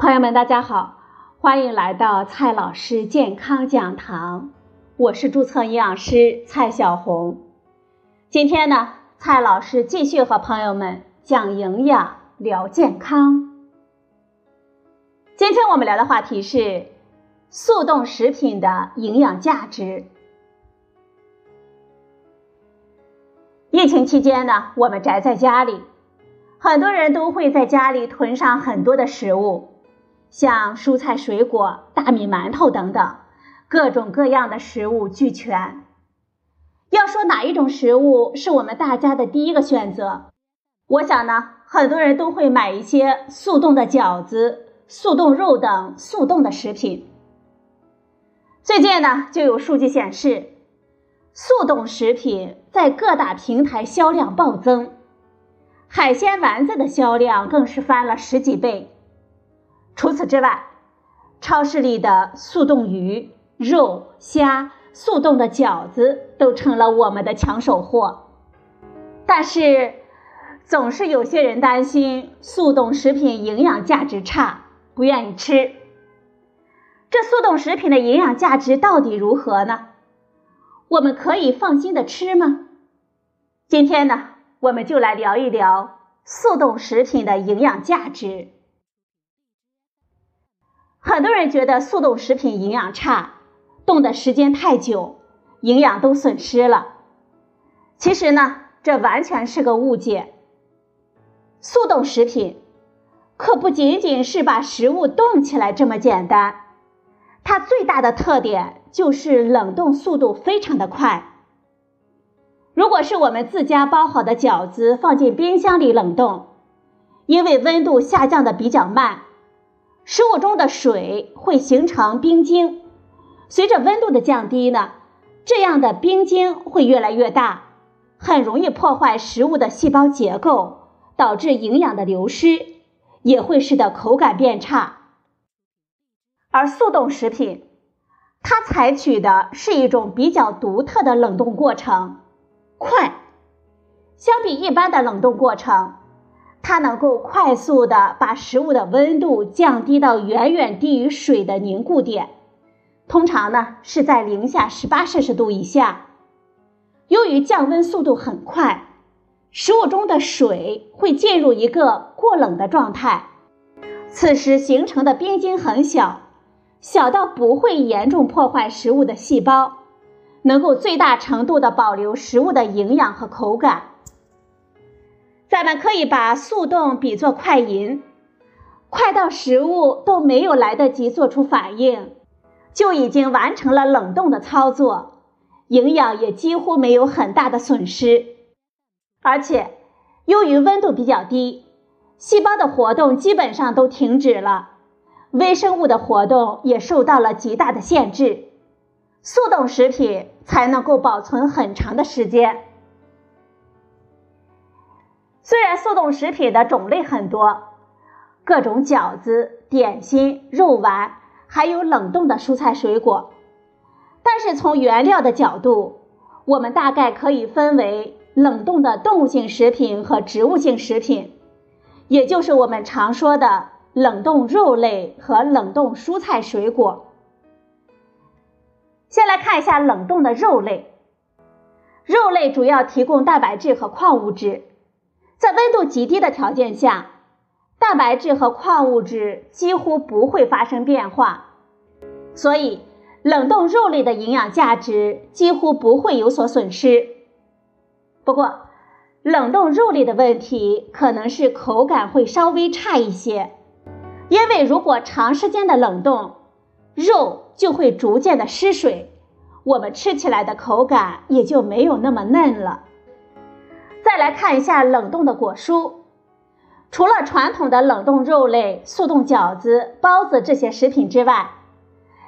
朋友们，大家好，欢迎来到蔡老师健康讲堂，我是注册营养师蔡小红。今天呢，蔡老师继续和朋友们讲营养、聊健康。今天我们聊的话题是速冻食品的营养价值。疫情期间呢，我们宅在家里，很多人都会在家里囤上很多的食物，像蔬菜、水果、大米、馒头等等，各种各样的食物俱全。要说哪一种食物是我们大家的第一个选择，我想呢，很多人都会买一些速冻的饺子、速冻肉等速冻的食品。最近呢，就有数据显示。速冻食品在各大平台销量暴增，海鲜丸子的销量更是翻了十几倍。除此之外，超市里的速冻鱼、肉、虾、速冻的饺子都成了我们的抢手货。但是，总是有些人担心速冻食品营养价值差，不愿意吃。这速冻食品的营养价值到底如何呢？我们可以放心的吃吗？今天呢，我们就来聊一聊速冻食品的营养价值。很多人觉得速冻食品营养差，冻的时间太久，营养都损失了。其实呢，这完全是个误解。速冻食品可不仅仅是把食物冻起来这么简单。它最大的特点就是冷冻速度非常的快。如果是我们自家包好的饺子放进冰箱里冷冻，因为温度下降的比较慢，食物中的水会形成冰晶。随着温度的降低呢，这样的冰晶会越来越大，很容易破坏食物的细胞结构，导致营养的流失，也会使得口感变差。而速冻食品，它采取的是一种比较独特的冷冻过程，快。相比一般的冷冻过程，它能够快速的把食物的温度降低到远远低于水的凝固点，通常呢是在零下十八摄氏度以下。由于降温速度很快，食物中的水会进入一个过冷的状态，此时形成的冰晶很小。小到不会严重破坏食物的细胞，能够最大程度的保留食物的营养和口感。咱们可以把速冻比作快银，快到食物都没有来得及做出反应，就已经完成了冷冻的操作，营养也几乎没有很大的损失。而且，由于温度比较低，细胞的活动基本上都停止了。微生物的活动也受到了极大的限制，速冻食品才能够保存很长的时间。虽然速冻食品的种类很多，各种饺子、点心、肉丸，还有冷冻的蔬菜水果，但是从原料的角度，我们大概可以分为冷冻的动物性食品和植物性食品，也就是我们常说的。冷冻肉类和冷冻蔬菜水果。先来看一下冷冻的肉类。肉类主要提供蛋白质和矿物质，在温度极低的条件下，蛋白质和矿物质几乎不会发生变化，所以冷冻肉类的营养价值几乎不会有所损失。不过，冷冻肉类的问题可能是口感会稍微差一些。因为如果长时间的冷冻，肉就会逐渐的失水，我们吃起来的口感也就没有那么嫩了。再来看一下冷冻的果蔬，除了传统的冷冻肉类、速冻饺子、包子这些食品之外，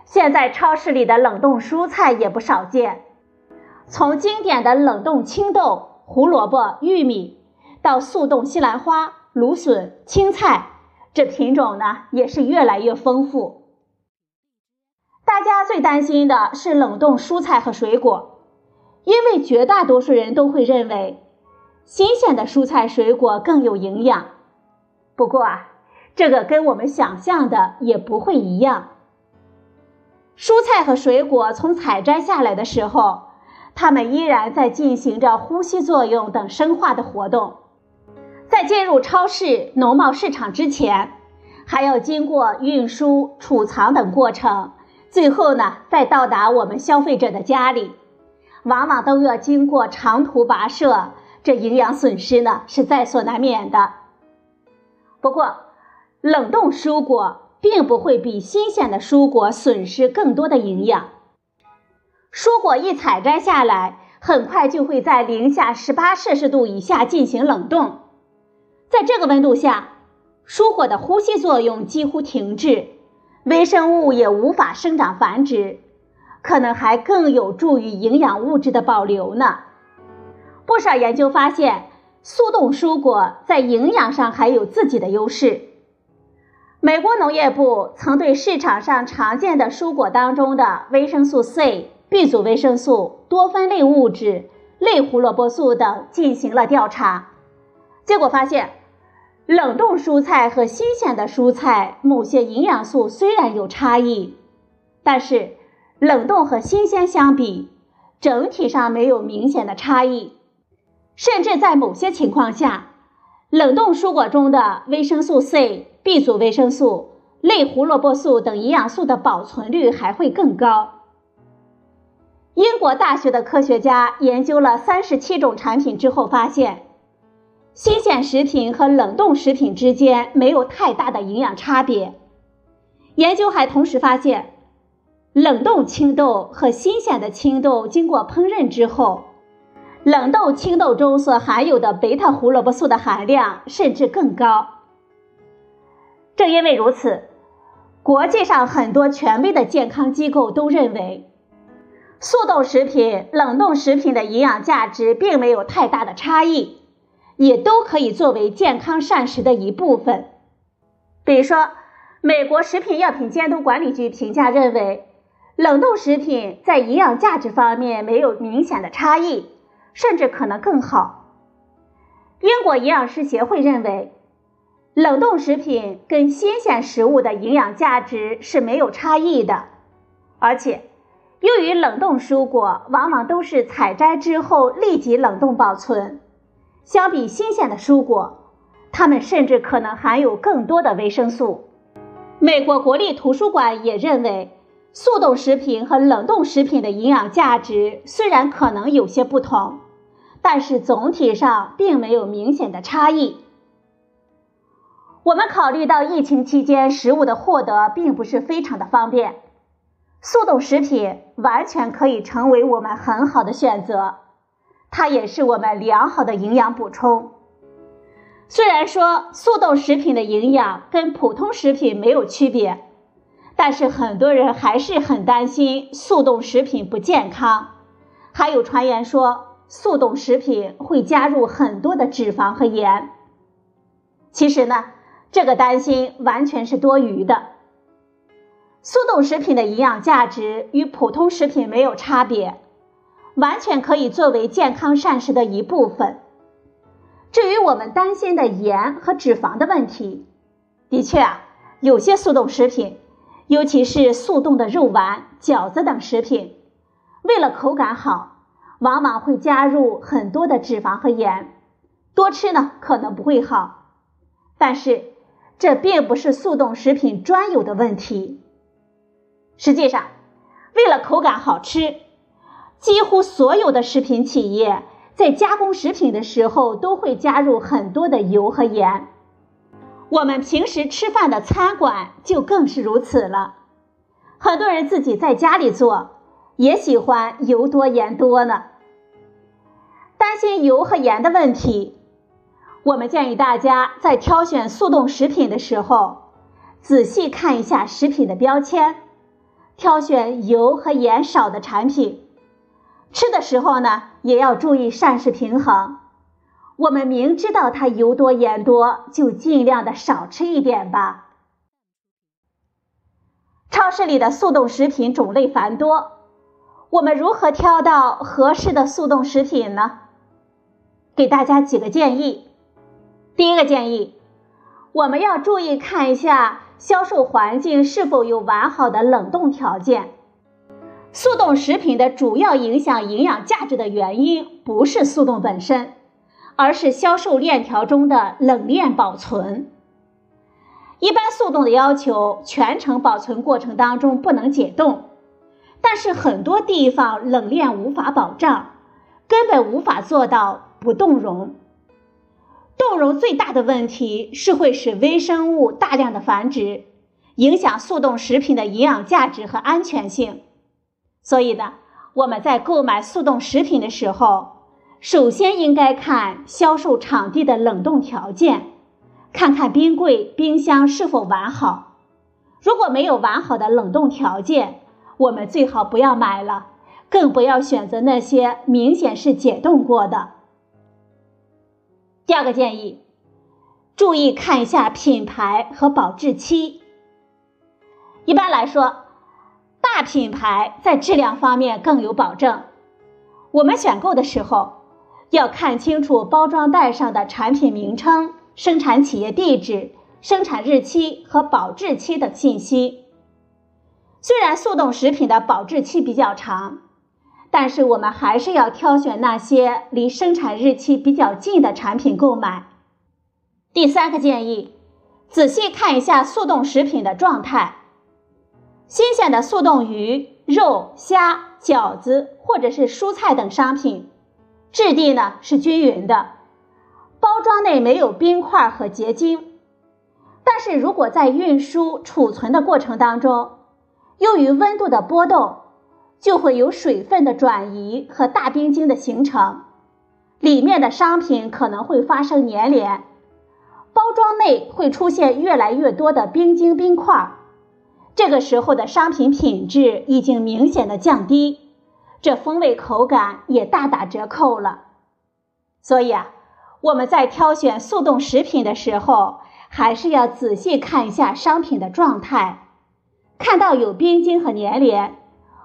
现在超市里的冷冻蔬菜也不少见。从经典的冷冻青豆、胡萝卜、玉米，到速冻西兰花、芦笋、青菜。这品种呢也是越来越丰富。大家最担心的是冷冻蔬菜和水果，因为绝大多数人都会认为新鲜的蔬菜水果更有营养。不过啊，这个跟我们想象的也不会一样。蔬菜和水果从采摘下来的时候，它们依然在进行着呼吸作用等生化的活动，在进入超市、农贸市场之前，还要经过运输、储藏等过程，最后呢，再到达我们消费者的家里，往往都要经过长途跋涉，这营养损失呢是在所难免的。不过，冷冻蔬果并不会比新鲜的蔬果损失更多的营养。蔬果一采摘下来，很快就会在零下十八摄氏度以下进行冷冻。在这个温度下，蔬果的呼吸作用几乎停滞，微生物也无法生长繁殖，可能还更有助于营养物质的保留呢。不少研究发现，速冻蔬果在营养上还有自己的优势。美国农业部曾对市场上常见的蔬果当中的维生素 C。B 族维生素、多酚类物质、类胡萝卜素等进行了调查，结果发现，冷冻蔬菜和新鲜的蔬菜某些营养素虽然有差异，但是冷冻和新鲜相比，整体上没有明显的差异，甚至在某些情况下，冷冻蔬果中的维生素 C、B 族维生素、类胡萝卜素等营养素的保存率还会更高。英国大学的科学家研究了三十七种产品之后发现，新鲜食品和冷冻食品之间没有太大的营养差别。研究还同时发现，冷冻青豆和新鲜的青豆经过烹饪之后，冷冻青豆中所含有的贝塔胡萝卜素的含量甚至更高。正因为如此，国际上很多权威的健康机构都认为。速冻食品、冷冻食品的营养价值并没有太大的差异，也都可以作为健康膳食的一部分。比如说，美国食品药品监督管理局评价认为，冷冻食品在营养价值方面没有明显的差异，甚至可能更好。英国营养师协会认为，冷冻食品跟新鲜食物的营养价值是没有差异的，而且。由于冷冻蔬果往往都是采摘之后立即冷冻保存，相比新鲜的蔬果，它们甚至可能含有更多的维生素。美国国立图书馆也认为，速冻食品和冷冻食品的营养价值虽然可能有些不同，但是总体上并没有明显的差异。我们考虑到疫情期间食物的获得并不是非常的方便。速冻食品完全可以成为我们很好的选择，它也是我们良好的营养补充。虽然说速冻食品的营养跟普通食品没有区别，但是很多人还是很担心速冻食品不健康，还有传言说速冻食品会加入很多的脂肪和盐。其实呢，这个担心完全是多余的。速冻食品的营养价值与普通食品没有差别，完全可以作为健康膳食的一部分。至于我们担心的盐和脂肪的问题，的确啊，有些速冻食品，尤其是速冻的肉丸、饺子等食品，为了口感好，往往会加入很多的脂肪和盐，多吃呢可能不会好。但是这并不是速冻食品专有的问题。实际上，为了口感好吃，几乎所有的食品企业在加工食品的时候都会加入很多的油和盐。我们平时吃饭的餐馆就更是如此了。很多人自己在家里做，也喜欢油多盐多呢。担心油和盐的问题，我们建议大家在挑选速冻食品的时候，仔细看一下食品的标签。挑选油和盐少的产品，吃的时候呢，也要注意膳食平衡。我们明知道它油多盐多，就尽量的少吃一点吧。超市里的速冻食品种类繁多，我们如何挑到合适的速冻食品呢？给大家几个建议。第一个建议，我们要注意看一下销售环境是否有完好的冷冻条件。速冻食品的主要影响营养价值的原因不是速冻本身，而是销售链条中的冷链保存。一般速冻的要求全程保存过程当中不能解冻，但是很多地方冷链无法保障，根本无法做到不冻溶。冻溶最大的问题是会使微生物大量的繁殖，影响速冻食品的营养价值和安全性。所以呢，我们在购买速冻食品的时候，首先应该看销售场地的冷冻条件，看看冰柜、冰箱是否完好。如果没有完好的冷冻条件，我们最好不要买了，更不要选择那些明显是解冻过的。第二个建议，注意看一下品牌和保质期。一般来说。大品牌在质量方面更有保证。我们选购的时候要看清楚包装袋上的产品名称、生产企业地址、生产日期和保质期等信息。虽然速冻食品的保质期比较长，但是我们还是要挑选那些离生产日期比较近的产品购买。第三个建议，仔细看一下速冻食品的状态。新鲜的速冻鱼、肉、虾、饺子或者是蔬菜等商品，质地呢是均匀的，包装内没有冰块和结晶。但是如果在运输、储存的过程当中，由于温度的波动，就会有水分的转移和大冰晶的形成，里面的商品可能会发生粘连，包装内会出现越来越多的冰晶冰块。这个时候的商品品质已经明显的降低，这风味口感也大打折扣了。所以啊，我们在挑选速冻食品的时候，还是要仔细看一下商品的状态，看到有冰晶和粘连，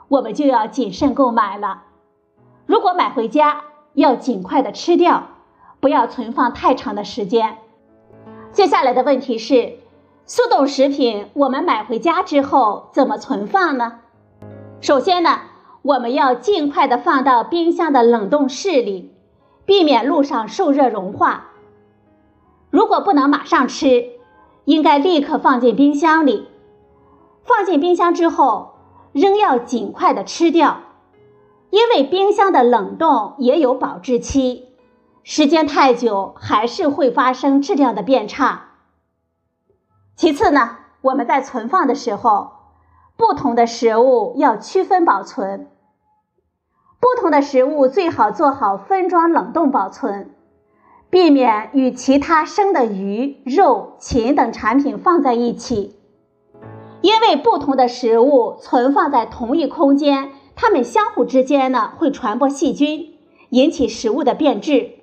我们就要谨慎购买了。如果买回家，要尽快的吃掉，不要存放太长的时间。接下来的问题是。速冻食品，我们买回家之后怎么存放呢？首先呢，我们要尽快的放到冰箱的冷冻室里，避免路上受热融化。如果不能马上吃，应该立刻放进冰箱里。放进冰箱之后，仍要尽快的吃掉，因为冰箱的冷冻也有保质期，时间太久还是会发生质量的变差。其次呢，我们在存放的时候，不同的食物要区分保存。不同的食物最好做好分装冷冻保存，避免与其他生的鱼、肉、禽等产品放在一起，因为不同的食物存放在同一空间，它们相互之间呢会传播细菌，引起食物的变质。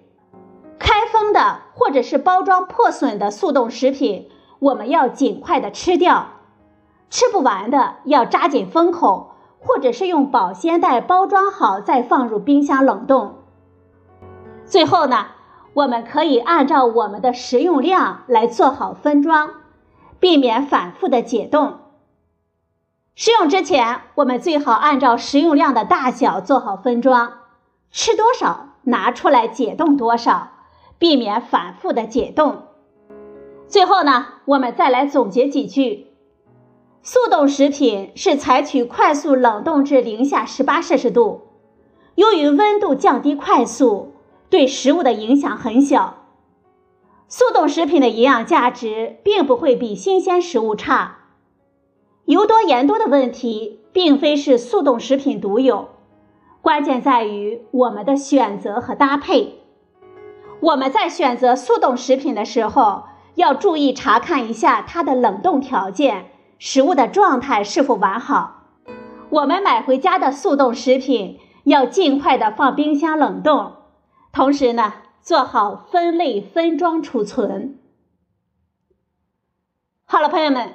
开封的或者是包装破损的速冻食品。我们要尽快的吃掉，吃不完的要扎紧封口，或者是用保鲜袋包装好再放入冰箱冷冻。最后呢，我们可以按照我们的食用量来做好分装，避免反复的解冻。食用之前，我们最好按照食用量的大小做好分装，吃多少拿出来解冻多少，避免反复的解冻。最后呢，我们再来总结几句：速冻食品是采取快速冷冻至零下十八摄氏度，由于温度降低快速，对食物的影响很小。速冻食品的营养价值并不会比新鲜食物差。油多盐多的问题并非是速冻食品独有，关键在于我们的选择和搭配。我们在选择速冻食品的时候。要注意查看一下它的冷冻条件，食物的状态是否完好。我们买回家的速冻食品要尽快的放冰箱冷冻，同时呢做好分类分装储存。好了，朋友们，